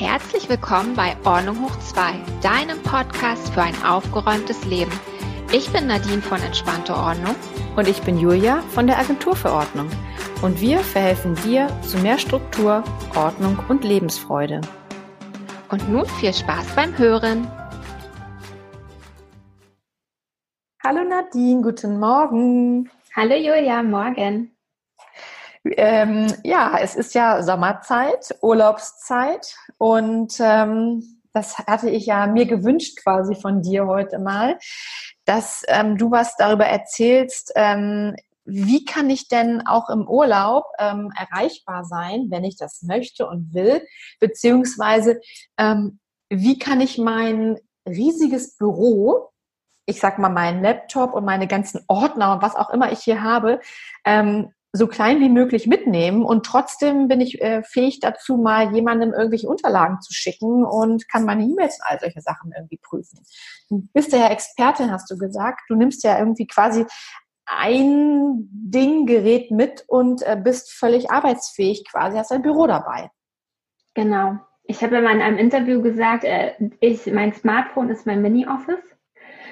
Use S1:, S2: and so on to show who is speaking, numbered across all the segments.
S1: Herzlich willkommen bei Ordnung hoch 2, deinem Podcast für ein aufgeräumtes Leben. Ich bin Nadine von Entspannte Ordnung.
S2: Und ich bin Julia von der Agentur für Ordnung. Und wir verhelfen dir zu mehr Struktur, Ordnung und Lebensfreude.
S1: Und nun viel Spaß beim Hören.
S2: Hallo Nadine, guten Morgen.
S1: Hallo Julia, morgen.
S2: Ähm, ja, es ist ja Sommerzeit, Urlaubszeit und ähm, das hatte ich ja mir gewünscht quasi von dir heute mal, dass ähm, du was darüber erzählst, ähm, wie kann ich denn auch im Urlaub ähm, erreichbar sein, wenn ich das möchte und will, beziehungsweise ähm, wie kann ich mein riesiges Büro, ich sag mal meinen Laptop und meine ganzen Ordner und was auch immer ich hier habe, ähm, so klein wie möglich mitnehmen und trotzdem bin ich äh, fähig dazu, mal jemandem irgendwelche Unterlagen zu schicken und kann meine E-Mails und all solche Sachen irgendwie prüfen. Du bist ja Experte, hast du gesagt. Du nimmst ja irgendwie quasi ein Ding, Gerät mit und äh, bist völlig arbeitsfähig quasi, hast ein Büro dabei.
S3: Genau. Ich habe ja mal in einem Interview gesagt, äh, ich, mein Smartphone ist mein Mini-Office.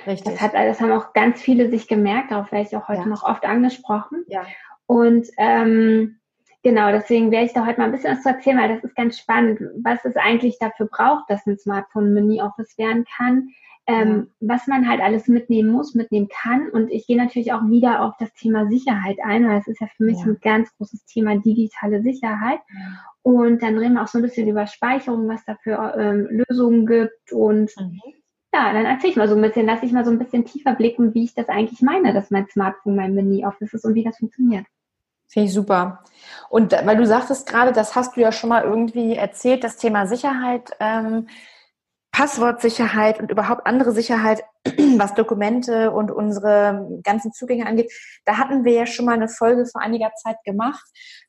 S3: Richtig. Das, hat, das haben auch ganz viele sich gemerkt, darauf werde ich auch heute ja. noch oft angesprochen. Ja. Und ähm, genau, deswegen werde ich da heute mal ein bisschen was zu erzählen, weil das ist ganz spannend, was es eigentlich dafür braucht, dass ein Smartphone Mini-Office werden kann, ähm, was man halt alles mitnehmen muss, mitnehmen kann. Und ich gehe natürlich auch wieder auf das Thema Sicherheit ein, weil es ist ja für mich ja. ein ganz großes Thema digitale Sicherheit. Und dann reden wir auch so ein bisschen über Speicherung, was da für ähm, Lösungen gibt und mhm. Ja, dann erzähl ich mal so ein bisschen, lass ich mal so ein bisschen tiefer blicken, wie ich das eigentlich meine, dass mein Smartphone mein Mini-Office ist und wie das funktioniert.
S2: Finde ich super. Und weil du sagtest gerade, das hast du ja schon mal irgendwie erzählt, das Thema Sicherheit, ähm, Passwortsicherheit und überhaupt andere Sicherheit, was Dokumente und unsere ganzen Zugänge angeht. Da hatten wir ja schon mal eine Folge vor einiger Zeit gemacht.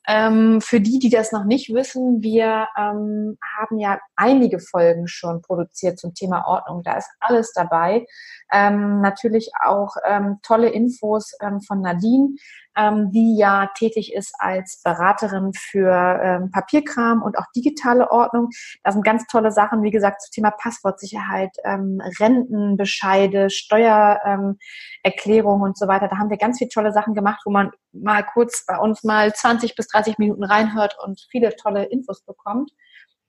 S2: Ähm, für die, die das noch nicht wissen, wir ähm, haben ja einige Folgen schon produziert zum Thema Ordnung. Da ist alles dabei. Ähm, natürlich auch ähm, tolle Infos ähm, von Nadine ähm, die ja tätig ist als Beraterin für ähm, Papierkram und auch digitale Ordnung. Da sind ganz tolle Sachen, wie gesagt, zum Thema Passwortsicherheit, ähm, Rentenbescheide, Steuererklärung ähm, und so weiter. Da haben wir ganz viele tolle Sachen gemacht, wo man mal kurz bei uns mal 20 bis 30 Minuten reinhört und viele tolle Infos bekommt.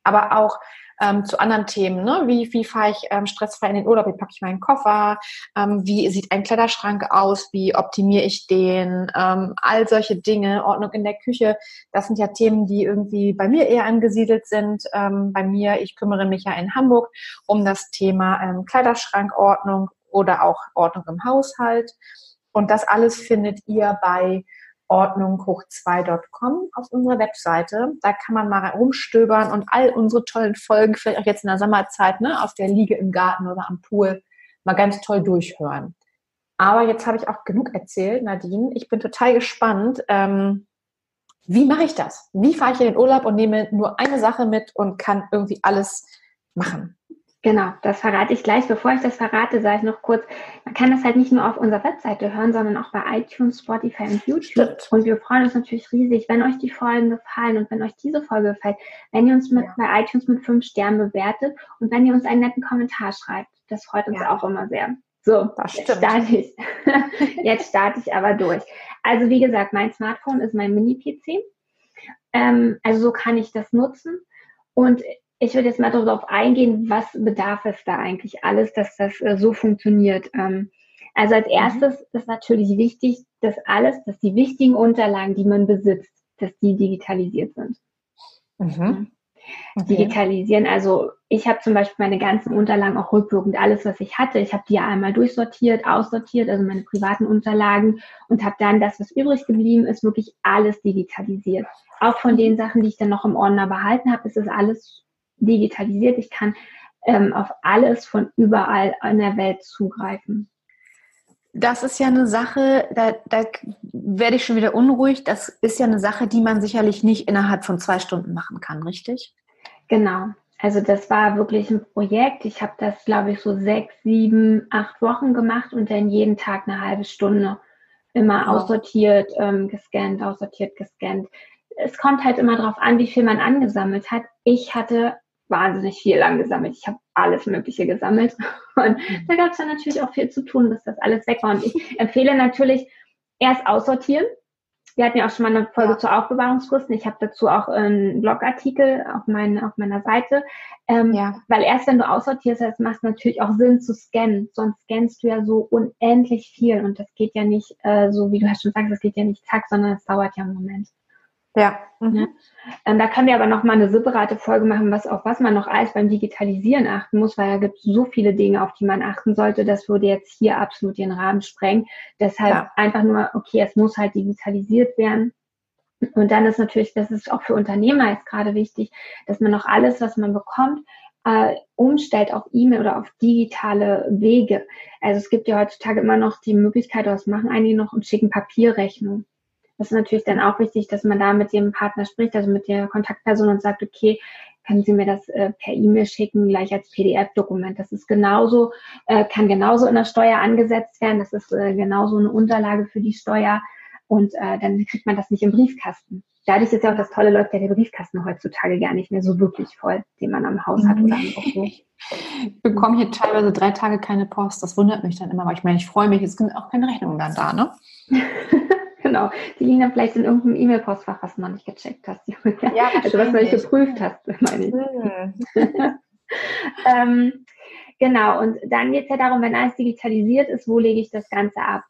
S2: Aber auch ähm, zu anderen Themen. Ne? Wie, wie fahre ich ähm, stressfrei in den Urlaub? Wie packe ich meinen Koffer? Ähm, wie sieht ein Kleiderschrank aus? Wie optimiere ich den? Ähm, all solche Dinge, Ordnung in der Küche, das sind ja Themen, die irgendwie bei mir eher angesiedelt sind. Ähm, bei mir, ich kümmere mich ja in Hamburg um das Thema ähm, Kleiderschrankordnung oder auch Ordnung im Haushalt. Und das alles findet ihr bei ordnunghoch2.com auf unserer Webseite. Da kann man mal rumstöbern und all unsere tollen Folgen, vielleicht auch jetzt in der Sommerzeit, ne, auf der Liege im Garten oder am Pool, mal ganz toll durchhören. Aber jetzt habe ich auch genug erzählt, Nadine. Ich bin total gespannt. Ähm, wie mache ich das? Wie fahre ich in den Urlaub und nehme nur eine Sache mit und kann irgendwie alles machen?
S3: Genau, das verrate ich gleich. Bevor ich das verrate, sage ich noch kurz, man kann das halt nicht nur auf unserer Webseite hören, sondern auch bei iTunes, Spotify und YouTube. Stimmt. Und wir freuen uns natürlich riesig, wenn euch die Folgen gefallen und wenn euch diese Folge gefällt, wenn ihr uns mit, ja. bei iTunes mit fünf Sternen bewertet und wenn ihr uns einen netten Kommentar schreibt. Das freut uns ja. auch immer sehr. So, das jetzt starte ich. jetzt starte ich aber durch. Also wie gesagt, mein Smartphone ist mein Mini-PC. Ähm, also so kann ich das nutzen. Und ich würde jetzt mal darauf eingehen, was bedarf es da eigentlich alles, dass das äh, so funktioniert. Ähm, also als mhm. erstes ist natürlich wichtig, dass alles, dass die wichtigen Unterlagen, die man besitzt, dass die digitalisiert sind. Mhm. Okay. Digitalisieren. Also ich habe zum Beispiel meine ganzen Unterlagen auch rückwirkend, alles, was ich hatte. Ich habe die ja einmal durchsortiert, aussortiert, also meine privaten Unterlagen und habe dann das, was übrig geblieben ist, wirklich alles digitalisiert. Auch von den Sachen, die ich dann noch im Ordner behalten habe, ist es alles digitalisiert. Ich kann ähm, auf alles von überall in der Welt zugreifen.
S2: Das ist ja eine Sache, da, da werde ich schon wieder unruhig. Das ist ja eine Sache, die man sicherlich nicht innerhalb von zwei Stunden machen kann, richtig?
S3: Genau. Also das war wirklich ein Projekt. Ich habe das, glaube ich, so sechs, sieben, acht Wochen gemacht und dann jeden Tag eine halbe Stunde immer wow. aussortiert, ähm, gescannt, aussortiert, gescannt. Es kommt halt immer darauf an, wie viel man angesammelt hat. Ich hatte wahnsinnig viel angesammelt. Ich habe alles Mögliche gesammelt. Und da gab es dann natürlich auch viel zu tun, bis das alles weg war. Und ich empfehle natürlich erst aussortieren. Wir hatten ja auch schon mal eine Folge ja. zu Aufbewahrungsfristen. Ich habe dazu auch einen Blogartikel auf, mein, auf meiner Seite. Ähm, ja. Weil erst wenn du aussortierst, das macht natürlich auch Sinn zu scannen. Sonst scannst du ja so unendlich viel. Und das geht ja nicht äh, so, wie du hast schon sagst, das geht ja nicht zack, sondern es dauert ja einen Moment.
S2: Ja. Mhm.
S3: ja. Ähm, da können wir aber noch mal eine separate Folge machen, was auf was man noch alles beim Digitalisieren achten muss, weil da gibt es so viele Dinge, auf die man achten sollte. Das würde jetzt hier absolut den Rahmen sprengen. Deshalb ja. einfach nur, okay, es muss halt digitalisiert werden. Und dann ist natürlich, das ist auch für Unternehmer jetzt gerade wichtig, dass man noch alles, was man bekommt, äh, umstellt auf E-Mail oder auf digitale Wege. Also es gibt ja heutzutage immer noch die Möglichkeit, das machen einige noch und schicken Papierrechnung. Das ist natürlich dann auch wichtig, dass man da mit dem Partner spricht, also mit der Kontaktperson und sagt, okay, können Sie mir das äh, per E-Mail schicken, gleich als PDF-Dokument. Das ist genauso, äh, kann genauso in der Steuer angesetzt werden. Das ist äh, genauso eine Unterlage für die Steuer. Und äh, dann kriegt man das nicht im Briefkasten. Dadurch ist ja auch das Tolle, läuft ja der Briefkasten heutzutage gar nicht mehr so wirklich voll, den man am Haus hat oder am Büro.
S2: Ich bekomme hier teilweise drei Tage keine Post. Das wundert mich dann immer, weil ich meine, ich freue mich, es sind auch keine Rechnungen dann da, ne?
S3: Genau. Die liegen dann vielleicht in irgendeinem E-Mail-Postfach, was du noch nicht gecheckt hast. Ja, also was du nicht geprüft hast, meine ich. Hm. ähm, genau, und dann geht es ja darum, wenn alles digitalisiert ist, wo lege ich das Ganze ab?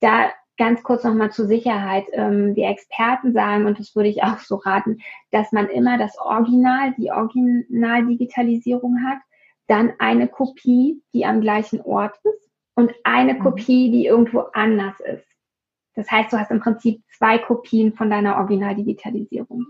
S3: Da ganz kurz nochmal zur Sicherheit. Ähm, die Experten sagen, und das würde ich auch so raten, dass man immer das Original, die Originaldigitalisierung hat, dann eine Kopie, die am gleichen Ort ist und eine mhm. Kopie, die irgendwo anders ist. Das heißt, du hast im Prinzip zwei Kopien von deiner Originaldigitalisierung.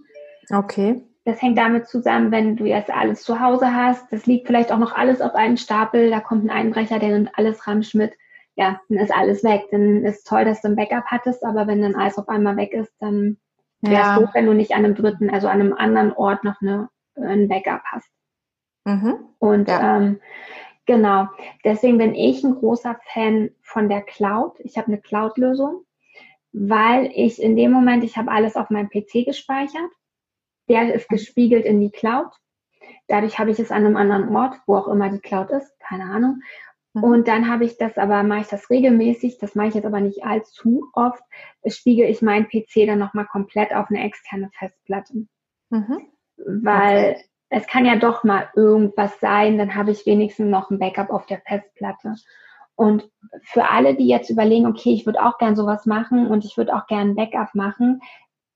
S2: Okay.
S3: Das hängt damit zusammen, wenn du jetzt alles zu Hause hast, das liegt vielleicht auch noch alles auf einem Stapel, da kommt ein Einbrecher, der nimmt alles ramsch mit, ja, dann ist alles weg. Dann ist toll, dass du ein Backup hattest, aber wenn dann alles auf einmal weg ist, dann wäre es ja. doof, wenn du nicht an einem dritten, also an einem anderen Ort noch eine, ein Backup hast. Mhm. Und ja. ähm, genau, deswegen bin ich ein großer Fan von der Cloud. Ich habe eine Cloud-Lösung weil ich in dem Moment, ich habe alles auf meinem PC gespeichert, der ist gespiegelt in die Cloud. Dadurch habe ich es an einem anderen Ort, wo auch immer die Cloud ist, keine Ahnung. Mhm. Und dann habe ich das aber, mache ich das regelmäßig, das mache ich jetzt aber nicht allzu oft, spiegel ich meinen PC dann nochmal komplett auf eine externe Festplatte. Mhm. Weil okay. es kann ja doch mal irgendwas sein, dann habe ich wenigstens noch ein Backup auf der Festplatte. Und für alle, die jetzt überlegen, okay, ich würde auch gern sowas machen und ich würde auch gern ein Backup machen,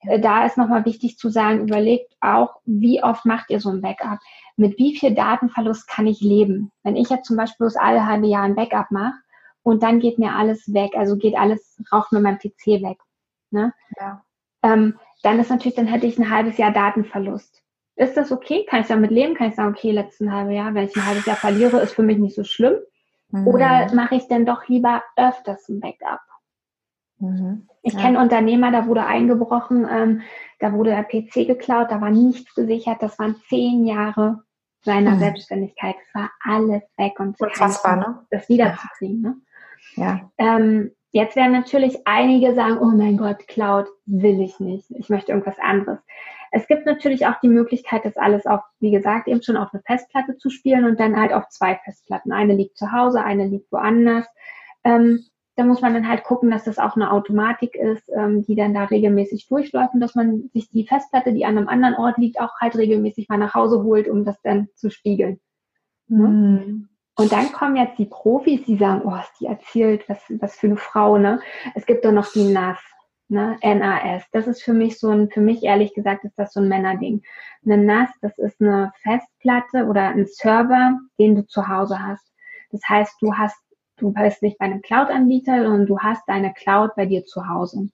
S3: äh, da ist nochmal wichtig zu sagen, überlegt auch, wie oft macht ihr so ein Backup? Mit wie viel Datenverlust kann ich leben? Wenn ich jetzt zum Beispiel bloß alle halbe Jahr ein Backup mache und dann geht mir alles weg, also geht alles, raucht mir mein PC weg. Ne? Ja. Ähm, dann ist natürlich, dann hätte ich ein halbes Jahr Datenverlust. Ist das okay? Kann ich damit leben? Kann ich sagen, okay, letzten halbe Jahr, wenn ich ein halbes Jahr verliere, ist für mich nicht so schlimm. Mhm. Oder mache ich denn doch lieber öfters ein Backup? Mhm. Ich ja. kenne Unternehmer, da wurde eingebrochen, ähm, da wurde der PC geklaut, da war nichts gesichert, das waren zehn Jahre seiner mhm. Selbstständigkeit. Es war alles weg und
S2: Unfassbar, ne?
S3: das wiederzukriegen. Ne?
S2: Ja.
S3: Ähm, jetzt werden natürlich einige sagen, oh mein Gott, Cloud will ich nicht. Ich möchte irgendwas anderes. Es gibt natürlich auch die Möglichkeit, das alles auf, wie gesagt, eben schon auf eine Festplatte zu spielen und dann halt auf zwei Festplatten. Eine liegt zu Hause, eine liegt woanders. Ähm, da muss man dann halt gucken, dass das auch eine Automatik ist, ähm, die dann da regelmäßig durchläuft und dass man sich die Festplatte, die an einem anderen Ort liegt, auch halt regelmäßig mal nach Hause holt, um das dann zu spiegeln. Ne? Mhm. Und dann kommen jetzt die Profis, die sagen, oh, ist die erzählt, was, was für eine Frau, ne? Es gibt doch noch die NAS ne, NAS. Das ist für mich so ein, für mich ehrlich gesagt, ist das so ein Männerding. Eine NAS, das ist eine Festplatte oder ein Server, den du zu Hause hast. Das heißt, du hast, du bist nicht bei einem Cloud-Anbieter, sondern du hast deine Cloud bei dir zu Hause.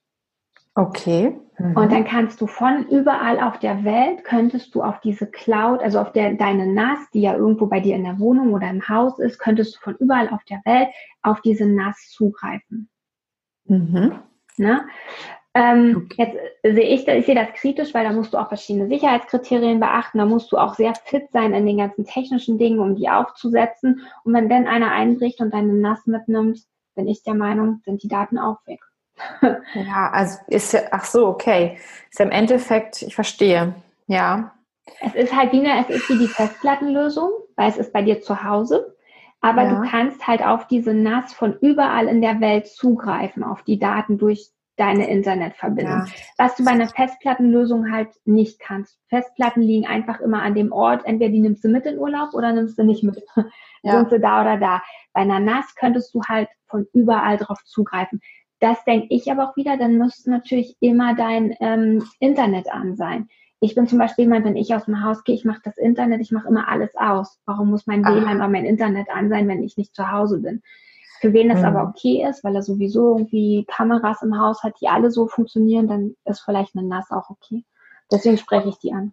S2: Okay.
S3: Mhm. Und dann kannst du von überall auf der Welt, könntest du auf diese Cloud, also auf der, deine NAS, die ja irgendwo bei dir in der Wohnung oder im Haus ist, könntest du von überall auf der Welt auf diese NAS zugreifen. Mhm. Ne? Ähm, okay. Jetzt sehe ich, ich sehe das kritisch, weil da musst du auch verschiedene Sicherheitskriterien beachten. Da musst du auch sehr fit sein in den ganzen technischen Dingen, um die aufzusetzen. Und wenn dann einer einbricht und deine NAS mitnimmt, bin ich der Meinung, sind die Daten auch weg.
S2: ja, also ist ja, ach so, okay. Ist ja im Endeffekt, ich verstehe. Ja.
S3: Es ist halt wie eine, es ist wie die Festplattenlösung, weil es ist bei dir zu Hause. Aber ja. du kannst halt auf diese NAS von überall in der Welt zugreifen, auf die Daten durch deine Internetverbindung. Ja. Was du bei einer Festplattenlösung halt nicht kannst. Festplatten liegen einfach immer an dem Ort, entweder die nimmst du mit in Urlaub oder nimmst du nicht mit. Ja. Sind sie da oder da. Bei einer NAS könntest du halt von überall drauf zugreifen. Das denke ich aber auch wieder, dann müsste natürlich immer dein ähm, Internet an sein. Ich bin zum Beispiel jemand, wenn ich aus dem Haus gehe, ich mache das Internet, ich mache immer alles aus. Warum muss mein WLAN oder mein Internet an sein, wenn ich nicht zu Hause bin? Für wen das mhm. aber okay ist, weil er sowieso irgendwie Kameras im Haus hat, die alle so funktionieren, dann ist vielleicht eine NAS auch okay. Deswegen spreche ich die an.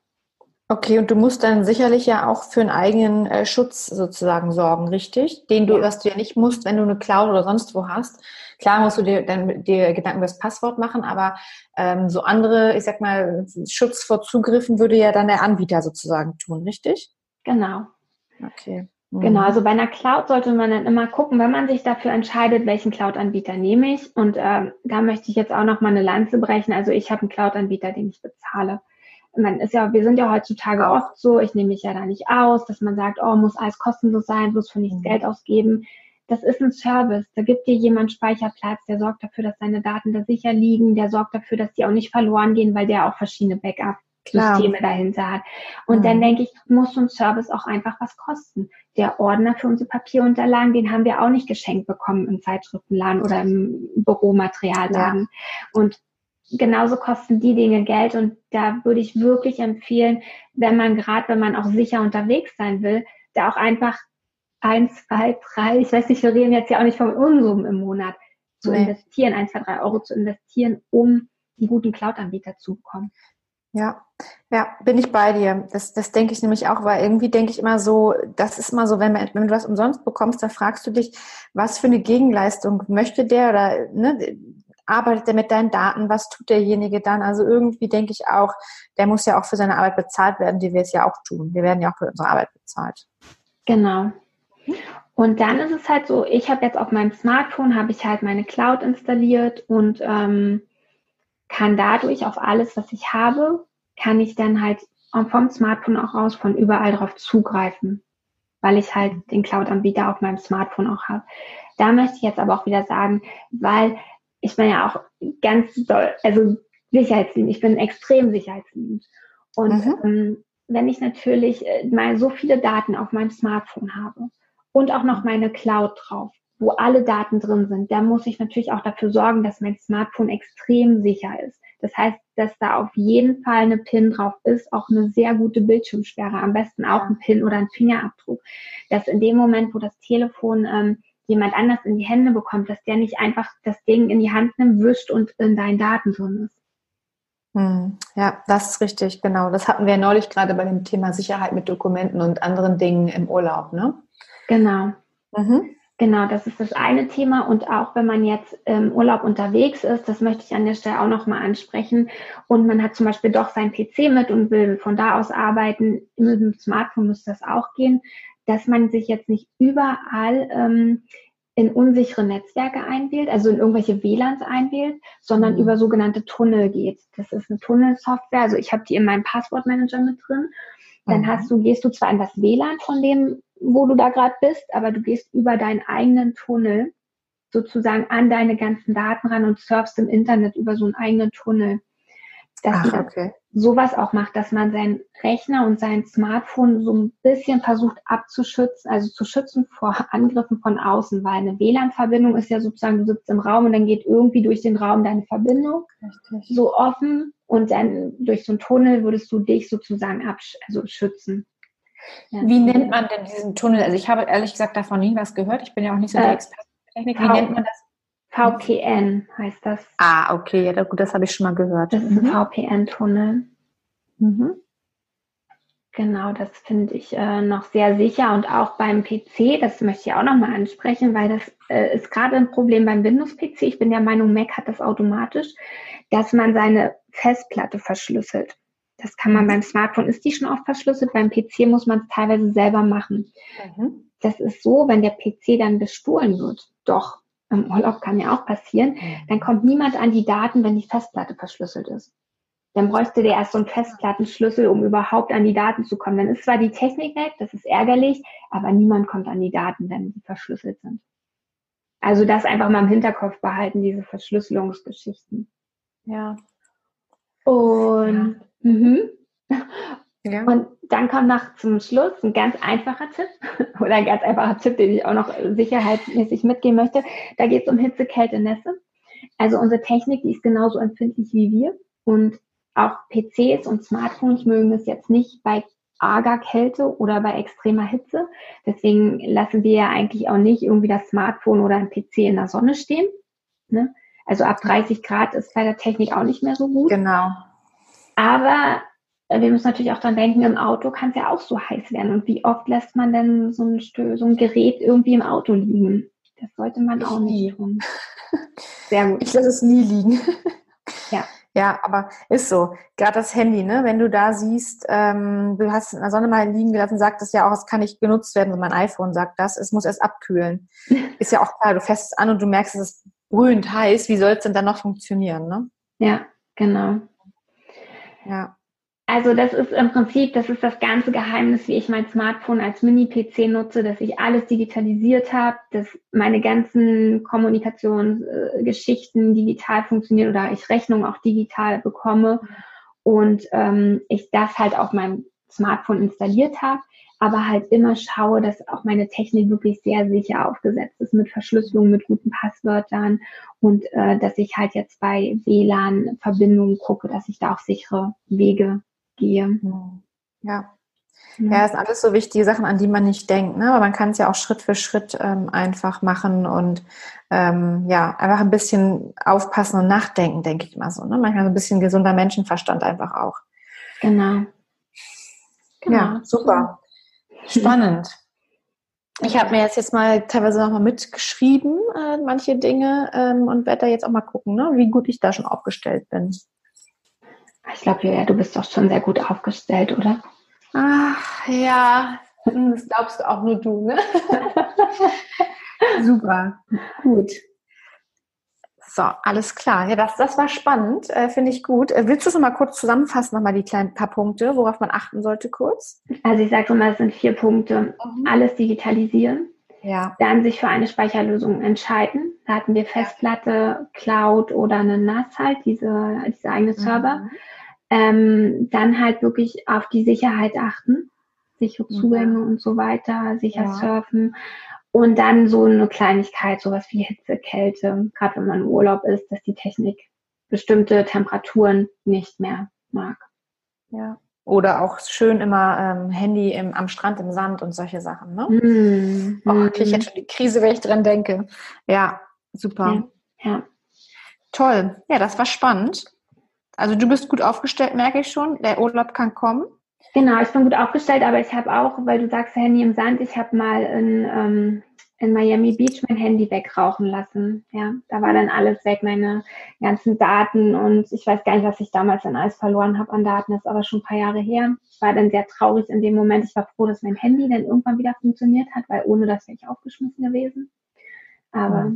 S2: Okay, und du musst dann sicherlich ja auch für einen eigenen äh, Schutz sozusagen sorgen, richtig? Den du, was du ja nicht musst, wenn du eine Cloud oder sonst wo hast. Klar musst du dir dann dir Gedanken über das Passwort machen, aber ähm, so andere, ich sag mal, Schutz vor Zugriffen würde ja dann der Anbieter sozusagen tun, richtig?
S3: Genau.
S2: Okay.
S3: Genau, also bei einer Cloud sollte man dann immer gucken, wenn man sich dafür entscheidet, welchen Cloud-Anbieter nehme ich. Und äh, da möchte ich jetzt auch noch mal eine Lanze brechen. Also ich habe einen Cloud-Anbieter, den ich bezahle. Man ist ja, wir sind ja heutzutage oft so, ich nehme mich ja da nicht aus, dass man sagt, oh, muss alles kostenlos sein, bloß für nichts mhm. Geld ausgeben. Das ist ein Service. Da gibt dir jemand Speicherplatz, der sorgt dafür, dass deine Daten da sicher liegen, der sorgt dafür, dass die auch nicht verloren gehen, weil der auch verschiedene Backup Systeme dahinter hat. Und mhm. dann denke ich, muss so ein Service auch einfach was kosten. Der Ordner für unsere Papierunterlagen, den haben wir auch nicht geschenkt bekommen im Zeitschriftenladen oder im Büromaterialladen. Ja. Und genauso kosten die Dinge Geld und da würde ich wirklich empfehlen, wenn man gerade, wenn man auch sicher unterwegs sein will, da auch einfach eins, zwei, drei, ich weiß nicht, wir reden jetzt ja auch nicht vom Unsummen im Monat, zu nee. investieren, ein, zwei, drei Euro zu investieren, um einen guten Cloud-Anbieter zu bekommen.
S2: Ja, ja, bin ich bei dir. Das, das denke ich nämlich auch, weil irgendwie denke ich immer so, das ist immer so, wenn, man, wenn du was umsonst bekommst, dann fragst du dich, was für eine Gegenleistung möchte der oder ne, arbeitet er mit deinen Daten, was tut derjenige dann? Also irgendwie denke ich auch, der muss ja auch für seine Arbeit bezahlt werden, wie wir es ja auch tun. Wir werden ja auch für unsere Arbeit bezahlt.
S3: Genau. Und dann ist es halt so, ich habe jetzt auf meinem Smartphone, habe ich halt meine Cloud installiert und ähm, kann dadurch auf alles, was ich habe, kann ich dann halt vom Smartphone auch aus von überall drauf zugreifen, weil ich halt den Cloud-Anbieter auf meinem Smartphone auch habe. Da möchte ich jetzt aber auch wieder sagen, weil ich bin ja auch ganz doll, also sicherheitsliebend, ich bin extrem sicherheitsliebend. Und mhm. ähm, wenn ich natürlich äh, mal so viele Daten auf meinem Smartphone habe und auch noch meine Cloud drauf, wo alle Daten drin sind, da muss ich natürlich auch dafür sorgen, dass mein Smartphone extrem sicher ist. Das heißt, dass da auf jeden Fall eine PIN drauf ist, auch eine sehr gute Bildschirmsperre, am besten auch ein PIN oder ein Fingerabdruck, dass in dem Moment, wo das Telefon ähm, jemand anders in die Hände bekommt, dass der nicht einfach das Ding in die Hand nimmt, wischt und in deinen Daten drin ist.
S2: Hm, ja, das ist richtig, genau. Das hatten wir ja neulich gerade bei dem Thema Sicherheit mit Dokumenten und anderen Dingen im Urlaub, ne?
S3: Genau. Mhm. Genau, das ist das eine Thema. Und auch wenn man jetzt im Urlaub unterwegs ist, das möchte ich an der Stelle auch nochmal ansprechen. Und man hat zum Beispiel doch sein PC mit und will von da aus arbeiten. Mit dem Smartphone muss das auch gehen, dass man sich jetzt nicht überall ähm, in unsichere Netzwerke einwählt, also in irgendwelche WLANs einwählt, sondern mhm. über sogenannte Tunnel geht. Das ist eine Tunnelsoftware. Also ich habe die in meinem Passwortmanager mit drin. Dann mhm. hast du, gehst du zwar in das WLAN von dem wo du da gerade bist, aber du gehst über deinen eigenen Tunnel sozusagen an deine ganzen Daten ran und surfst im Internet über so einen eigenen Tunnel. Dass Ach, okay. Sowas auch macht, dass man seinen Rechner und sein Smartphone so ein bisschen versucht abzuschützen, also zu schützen vor Angriffen von außen, weil eine WLAN-Verbindung ist ja sozusagen, du sitzt im Raum und dann geht irgendwie durch den Raum deine Verbindung Richtig. so offen und dann durch so einen Tunnel würdest du dich sozusagen absch also schützen.
S2: Ja. Wie nennt man denn diesen Tunnel? Also ich habe ehrlich gesagt davon nie was gehört. Ich bin ja auch nicht so der äh, Experte für Technik. Wie nennt man das?
S3: VPN heißt das.
S2: Ah, okay, ja, gut, das habe ich schon mal gehört.
S3: Das ist ein mhm. VPN-Tunnel. Mhm. Genau, das finde ich äh, noch sehr sicher und auch beim PC, das möchte ich auch nochmal ansprechen, weil das äh, ist gerade ein Problem beim Windows-PC. Ich bin der Meinung, Mac hat das automatisch, dass man seine Festplatte verschlüsselt. Das kann man mhm. beim Smartphone, ist die schon oft verschlüsselt, beim PC muss man es teilweise selber machen. Mhm. Das ist so, wenn der PC dann bestohlen wird, doch, im Urlaub kann ja auch passieren, mhm. dann kommt niemand an die Daten, wenn die Festplatte verschlüsselt ist. dann bräuchte der erst so einen Festplattenschlüssel, um überhaupt an die Daten zu kommen. Dann ist zwar die Technik weg, das ist ärgerlich, aber niemand kommt an die Daten, wenn die verschlüsselt sind. Also das einfach mal im Hinterkopf behalten, diese Verschlüsselungsgeschichten.
S2: Ja.
S3: Und, ja. Mhm.
S2: Ja.
S3: Und dann kommt noch zum Schluss ein ganz einfacher Tipp oder ein ganz einfacher Tipp, den ich auch noch sicherheitsmäßig mitgeben möchte. Da geht es um Hitze, Kälte, Nässe. Also unsere Technik, die ist genauso empfindlich wie wir. Und auch PCs und Smartphones mögen es jetzt nicht bei arger Kälte oder bei extremer Hitze. Deswegen lassen wir ja eigentlich auch nicht irgendwie das Smartphone oder ein PC in der Sonne stehen. Ne? Also ab 30 Grad ist bei der Technik auch nicht mehr so gut.
S2: Genau.
S3: Aber wir müssen natürlich auch dran denken, im Auto kann es ja auch so heiß werden. Und wie oft lässt man denn so ein, so ein Gerät irgendwie im Auto liegen? Das sollte man auch nicht tun.
S2: Sehr gut. Ich lasse es nie liegen.
S3: Ja.
S2: Ja, aber ist so. Gerade das Handy, ne? Wenn du da siehst, ähm, du hast es in der Sonne mal liegen gelassen, sagt es ja auch, es kann nicht genutzt werden. Und mein iPhone sagt das, es muss erst abkühlen. ist ja auch klar, du fährst es an und du merkst, es ist brühend heiß. Wie soll es denn dann noch funktionieren, ne?
S3: Ja, genau.
S2: Ja.
S3: Also das ist im Prinzip, das ist das ganze Geheimnis, wie ich mein Smartphone als Mini-PC nutze, dass ich alles digitalisiert habe, dass meine ganzen Kommunikationsgeschichten äh, digital funktionieren oder ich Rechnungen auch digital bekomme und ähm, ich das halt auf meinem Smartphone installiert habe, aber halt immer schaue, dass auch meine Technik wirklich sehr sicher aufgesetzt ist mit Verschlüsselung, mit guten Passwörtern und äh, dass ich halt jetzt bei WLAN-Verbindungen gucke, dass ich da auch sichere Wege gehe.
S2: Hm. Ja. Ja, das sind alles so wichtige Sachen, an die man nicht denkt, ne? aber man kann es ja auch Schritt für Schritt ähm, einfach machen und ähm, ja, einfach ein bisschen aufpassen und nachdenken, denke ich mal so. Ne? Manchmal so ein bisschen gesunder Menschenverstand einfach auch.
S3: Genau.
S2: genau. Ja, super. Spannend. Ich habe mir jetzt, jetzt mal teilweise nochmal mitgeschrieben, äh, manche Dinge, ähm, und werde da jetzt auch mal gucken, ne, wie gut ich da schon aufgestellt bin.
S3: Ich glaube, ja, du bist doch schon sehr gut aufgestellt, oder?
S2: Ach, ja, hm, das glaubst auch nur du, ne? Super, gut. So, alles klar. Ja, das, das war spannend, äh, finde ich gut. Äh, willst du schon mal kurz zusammenfassen, nochmal die kleinen paar Punkte, worauf man achten sollte, kurz?
S3: Also ich sage mal, es sind vier Punkte. Mhm. Alles digitalisieren.
S2: Ja.
S3: Dann sich für eine Speicherlösung entscheiden. Da hatten wir Festplatte, Cloud oder eine NAS halt, diese, diese eigene Server. Mhm ähm, dann halt wirklich auf die Sicherheit achten, sichere Zugänge ja. und so weiter, sicher ja. surfen und dann so eine Kleinigkeit, sowas wie Hitze, Kälte, gerade wenn man im Urlaub ist, dass die Technik bestimmte Temperaturen nicht mehr mag.
S2: Ja. Oder auch schön immer ähm, Handy im, am Strand im Sand und solche Sachen. Ne? Mm, oh, kriege ich jetzt schon die Krise, wenn ich dran denke. Ja, super.
S3: Ja, ja.
S2: Toll. Ja, das war spannend. Also du bist gut aufgestellt, merke ich schon. Der Urlaub kann kommen.
S3: Genau, ich bin gut aufgestellt, aber ich habe auch, weil du sagst Handy im Sand, ich habe mal in, ähm, in Miami Beach mein Handy wegrauchen lassen. Ja, da war dann alles weg, meine ganzen Daten und ich weiß gar nicht, was ich damals dann alles verloren habe an Daten. Das ist aber schon ein paar Jahre her. Ich war dann sehr traurig in dem Moment. Ich war froh, dass mein Handy dann irgendwann wieder funktioniert hat, weil ohne das wäre ich aufgeschmissen gewesen. Aber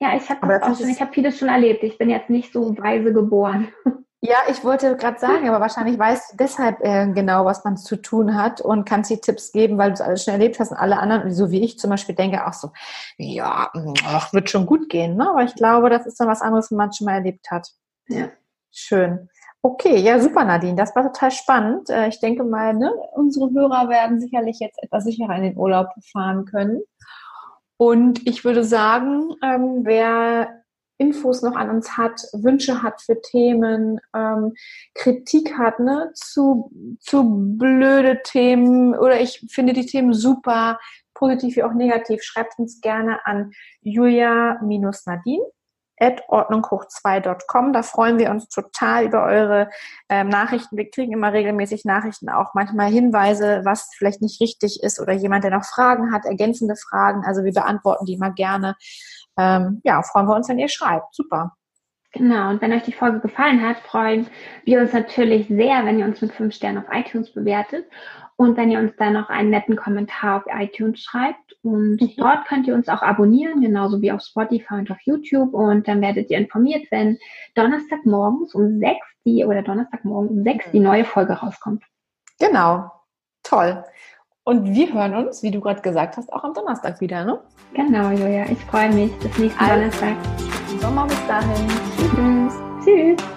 S3: ja, ja ich habe auch schon, ich habe vieles schon erlebt. Ich bin jetzt nicht so weise geboren.
S2: Ja, ich wollte gerade sagen, aber wahrscheinlich weißt du deshalb äh, genau, was man zu tun hat und kannst die Tipps geben, weil du es alles schon erlebt hast und alle anderen, so wie ich zum Beispiel denke, auch so, ja, ach, wird schon gut gehen. Ne? Aber ich glaube, das ist dann was anderes, wenn man schon mal erlebt hat.
S3: Ja.
S2: Schön. Okay, ja, super, Nadine. Das war total spannend. Äh, ich denke mal, ne, unsere Hörer werden sicherlich jetzt etwas sicherer in den Urlaub fahren können. Und ich würde sagen, ähm, wer Infos noch an uns hat, Wünsche hat für Themen, ähm, Kritik hat, ne, zu, zu blöde Themen oder ich finde die Themen super, positiv wie auch negativ, schreibt uns gerne an julia-nadine ordnunghoch2.com. Da freuen wir uns total über eure ähm, Nachrichten. Wir kriegen immer regelmäßig Nachrichten, auch manchmal Hinweise, was vielleicht nicht richtig ist oder jemand, der noch Fragen hat, ergänzende Fragen. Also wir beantworten die immer gerne ähm, ja, freuen wir uns, wenn ihr schreibt. Super.
S3: Genau, und wenn euch die Folge gefallen hat, freuen wir uns natürlich sehr, wenn ihr uns mit fünf Sternen auf iTunes bewertet und wenn ihr uns dann noch einen netten Kommentar auf iTunes schreibt. Und mhm. dort könnt ihr uns auch abonnieren, genauso wie auf Spotify und auf YouTube. Und dann werdet ihr informiert, wenn Donnerstagmorgens um sechs die oder Donnerstagmorgen um sechs die neue Folge rauskommt.
S2: Genau. Toll. Und wir hören uns, wie du gerade gesagt hast, auch am Donnerstag wieder, ne?
S3: Genau, Julia. Ich freue mich. Bis nächsten also, Donnerstag.
S2: Sommer bis dahin.
S3: Tschüss. Tschüss.